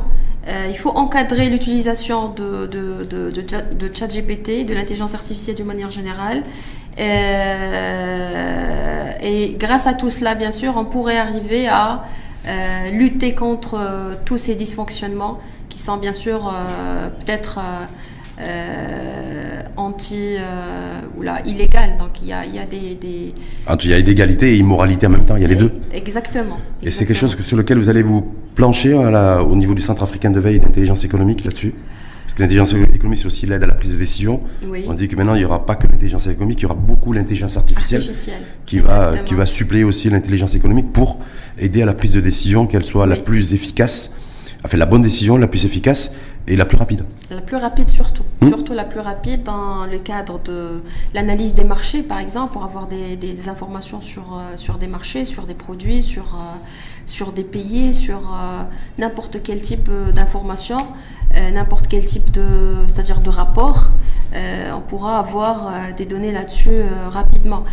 B: il faut encadrer l'utilisation de, de, de, de, de ChatGPT, de l'intelligence artificielle de manière générale. Euh, et grâce à tout cela, bien sûr, on pourrait arriver à euh, lutter contre euh, tous ces dysfonctionnements qui sont bien sûr peut-être anti ou là illégal donc il y a, il y a des, des...
A: Ah, il y a illégalité et immoralité en même temps il y a les deux.
B: exactement,
A: et c'est quelque chose sur lequel vous allez vous plancher au niveau du centre africain de veille et d'intelligence économique là-dessus? Parce que l'intelligence économique, c'est aussi l'aide à la prise de décision. On dit que maintenant, il n'y aura pas que l'intelligence économique, il y aura beaucoup l'intelligence artificielle, qui, va, qui va suppléer aussi l'intelligence économique pour aider à la prise de décision, qu'elle soit la plus efficace, enfin la bonne décision, la plus efficace et la plus rapide.
B: La plus rapide surtout. Hmm? Surtout la plus rapide dans le cadre de l'analyse des marchés, par exemple, pour avoir des, des, informations sur, euh, sur des marchés, sur des produits, sur, euh, sur des pays, sur euh, n'importe quel type d'informations. Euh, n'importe quel type de, c'est-à-dire de rapport, euh, on pourra avoir euh, des données là-dessus rapidement.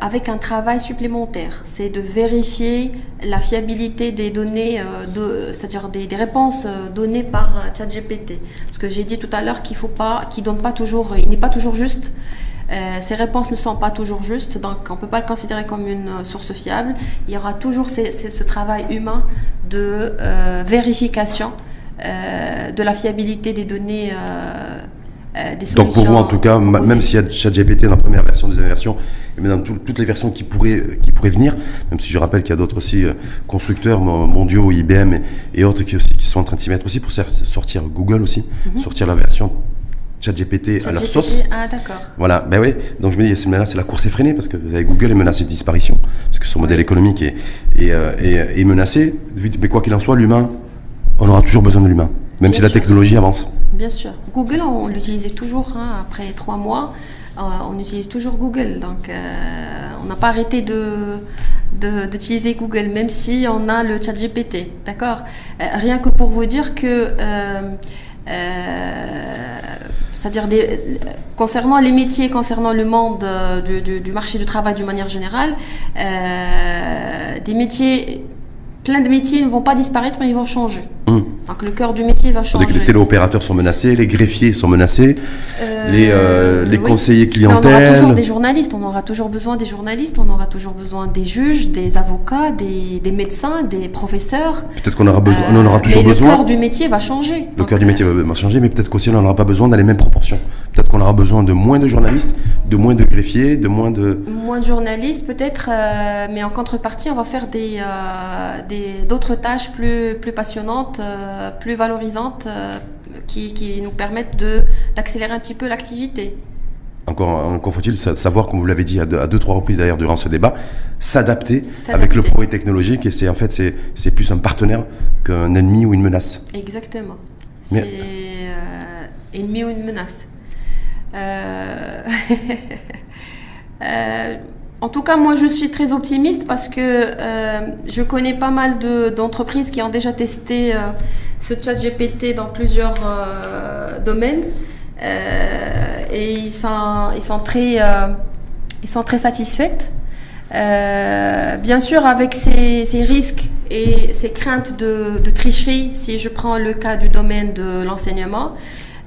B: avec un travail supplémentaire, c'est de vérifier la fiabilité des données, de, c'est-à-dire des, réponses données par ChatGPT. Parce que j'ai dit tout à l'heure qu'il faut donne pas toujours, il n'est pas toujours juste. Euh, ces réponses ne sont pas toujours justes, donc on ne peut pas le considérer comme une euh, source fiable. Il y aura toujours ce travail humain de euh, vérification de la fiabilité des données.
A: Des solutions Donc pour vous en tout cas, même s'il y a ChatGPT dans la première version, deuxième version, et dans toutes les versions qui pourraient, qui pourraient venir, même si je rappelle qu'il y a d'autres aussi constructeurs mondiaux, IBM et, autres qui, aussi, qui sont en train de s'y mettre aussi pour sortir Google aussi, mhm. sortir la version ChatGPT à leur sauce.
B: Ah, d'accord.
A: Voilà, ben oui. Donc je me dis, c'est la course effrénée parce que avec Google est menacé de disparition, parce que son modèle économique est, euh, est, est, menacé. Mais quoi qu'il en soit, l'humain, on aura toujours besoin de l'humain, même si la technologie avance.
B: Bien sûr. Google, on l'utilisait toujours hein, après trois mois. Euh, on utilise toujours Google, donc euh, on n'a pas arrêté de d'utiliser Google, même si on a le chat GPT, d'accord? Rien que pour vous dire que c'est-à-dire concernant les métiers, concernant le monde euh, du, marché du travail d'une manière générale, euh, des métiers, plein de métiers ne vont pas disparaître, mais ils vont changer. Donc le cœur du métier va changer.
A: les téléopérateurs sont menacés, les greffiers sont menacés, euh, les, euh, les conseillers clientèle. on
B: aura toujours des journalistes, on aura toujours besoin des journalistes, on aura toujours besoin des juges, des avocats, des, des médecins, des professeurs.
A: Peut-être qu'on aura besoin, on en aura toujours
B: mais
A: besoin.
B: Le cœur du métier va changer.
A: Le cœur du métier va changer, mais peut-être qu'aussi on n'en aura pas besoin dans les mêmes proportions. Peut-être qu'on aura besoin de moins de journalistes, de moins de greffiers, de moins de.
B: Moins de journalistes peut-être, mais en contrepartie, on va faire des d'autres tâches plus plus passionnantes. Euh, plus valorisantes euh, qui, nous permettent d'accélérer un petit peu l'activité.
A: Encore, encore faut-il savoir, comme vous l'avez dit à deux, trois reprises d'ailleurs durant ce débat, s'adapter avec le progrès technologique et c'est en fait c'est plus un partenaire qu'un ennemi ou une menace.
B: Exactement. C'est euh, ennemi ou une menace. <laughs> En tout cas, moi, je suis très optimiste parce que euh, je connais pas mal d'entreprises qui ont déjà testé euh, ce chat GPT dans plusieurs euh, domaines et ils sont, ils sont, très, satisfaits. bien sûr, avec ces, risques et ces craintes de, tricherie, si je prends le cas du domaine de l'enseignement,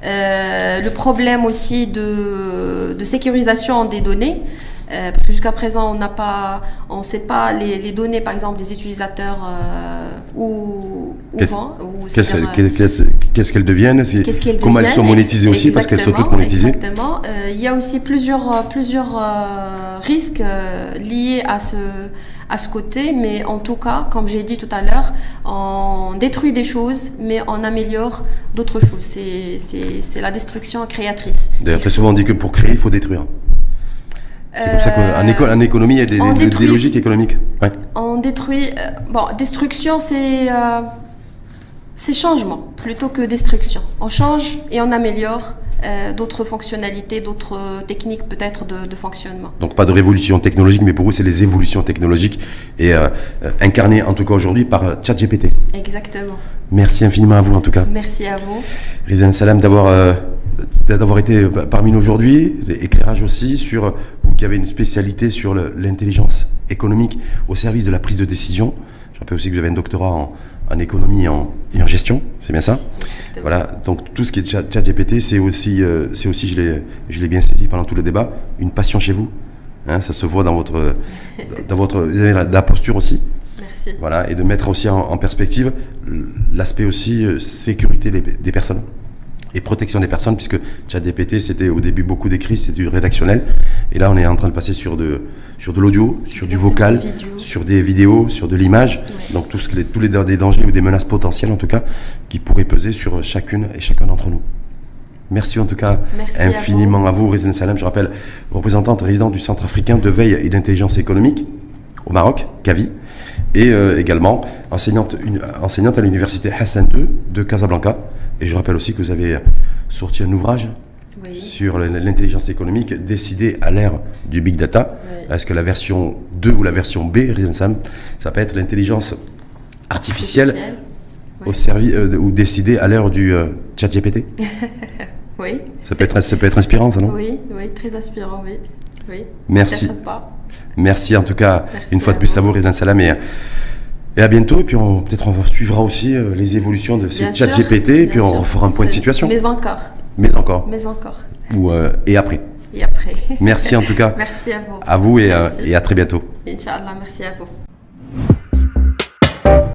B: le problème aussi de sécurisation des données. Euh, parce que jusqu'à présent, on n'a pas, on sait pas les, données, par exemple, des utilisateurs euh, où,
A: Qu'est-ce qu'elles deviennent Comment elles sont monétisées aussi, parce qu'elles sont toutes monétisées.
B: Exactement. Euh, il y a aussi plusieurs, plusieurs risques liés à ce, à ce côté, mais en tout cas, comme j'ai dit tout à l'heure, on détruit des choses, mais on améliore d'autres choses. C'est la destruction créatrice.
A: D'ailleurs, très souvent on dit que pour créer, il faut détruire. C'est comme ça qu'en économie, il y a des, logiques économiques.
B: On détruit. Euh, bon, destruction, c'est euh, c'est changement plutôt que destruction. On change et on améliore euh, d'autres fonctionnalités, d'autres techniques peut-être de, fonctionnement.
A: Donc pas de révolution technologique, mais pour vous, c'est les évolutions technologiques et incarnées en tout cas aujourd'hui par ChatGPT.
B: Exactement.
A: Merci infiniment à vous en tout cas.
B: Merci à vous.
A: Rizan Salam d'avoir d'avoir été parmi nous aujourd'hui, éclairage aussi sur vous qui avez une spécialité sur l'intelligence économique au service de la prise de décision. Je rappelle aussi que vous avez un doctorat en, économie et en, gestion, c'est bien ça Voilà, donc tout ce qui est chat, GPT, c'est aussi, euh, c'est aussi je l'ai bien saisi pendant tout le débat, une passion chez vous. Hein, ça se voit dans votre, <laughs> dans votre la, posture aussi.
B: Merci.
A: Voilà, et de mettre aussi en, perspective l'aspect aussi euh, sécurité des personnes et protection des personnes, puisque ChatGPT, c'était au début beaucoup d'écrit, c'était du rédactionnel. Et là, on est en train de passer sur de, sur de l'audio, sur du vocal, sur des vidéos, sur de l'image. Donc, tous les, tous les des dangers ou des menaces potentielles, en tout cas, qui pourraient peser sur chacune et chacun d'entre nous. Merci en tout cas infiniment à vous, à Salem. Je rappelle, représentante résidente du Centre africain de veille et d'intelligence économique au Maroc, CAVI, et euh, également enseignante, une, enseignante à l'université Hassan II de Casablanca. Et je rappelle aussi que vous avez sorti un ouvrage sur l'intelligence économique décidé à l'ère du big data. Est-ce que la version 2 ou la version B, ça peut être l'intelligence artificielle, au service euh, ou décidée à l'ère du euh, chat GPT <laughs>
B: Oui.
A: Ça peut, être, ça peut être inspirant, ça, non?
B: Oui, oui, très inspirant, oui. oui.
A: Merci. Merci en tout cas, une fois de plus à vous, Rizan Salam. Et, et à bientôt. Et puis peut-être on suivra aussi euh, les évolutions de ces chat GPT. Et puis on fera un point de situation.
B: Mais encore.
A: Mais encore.
B: Mais encore.
A: Ou, euh, et après.
B: et après.
A: Merci en tout cas. <laughs>
B: merci à vous.
A: À vous et, euh, et à très bientôt.
B: Inch'Allah, merci à vous.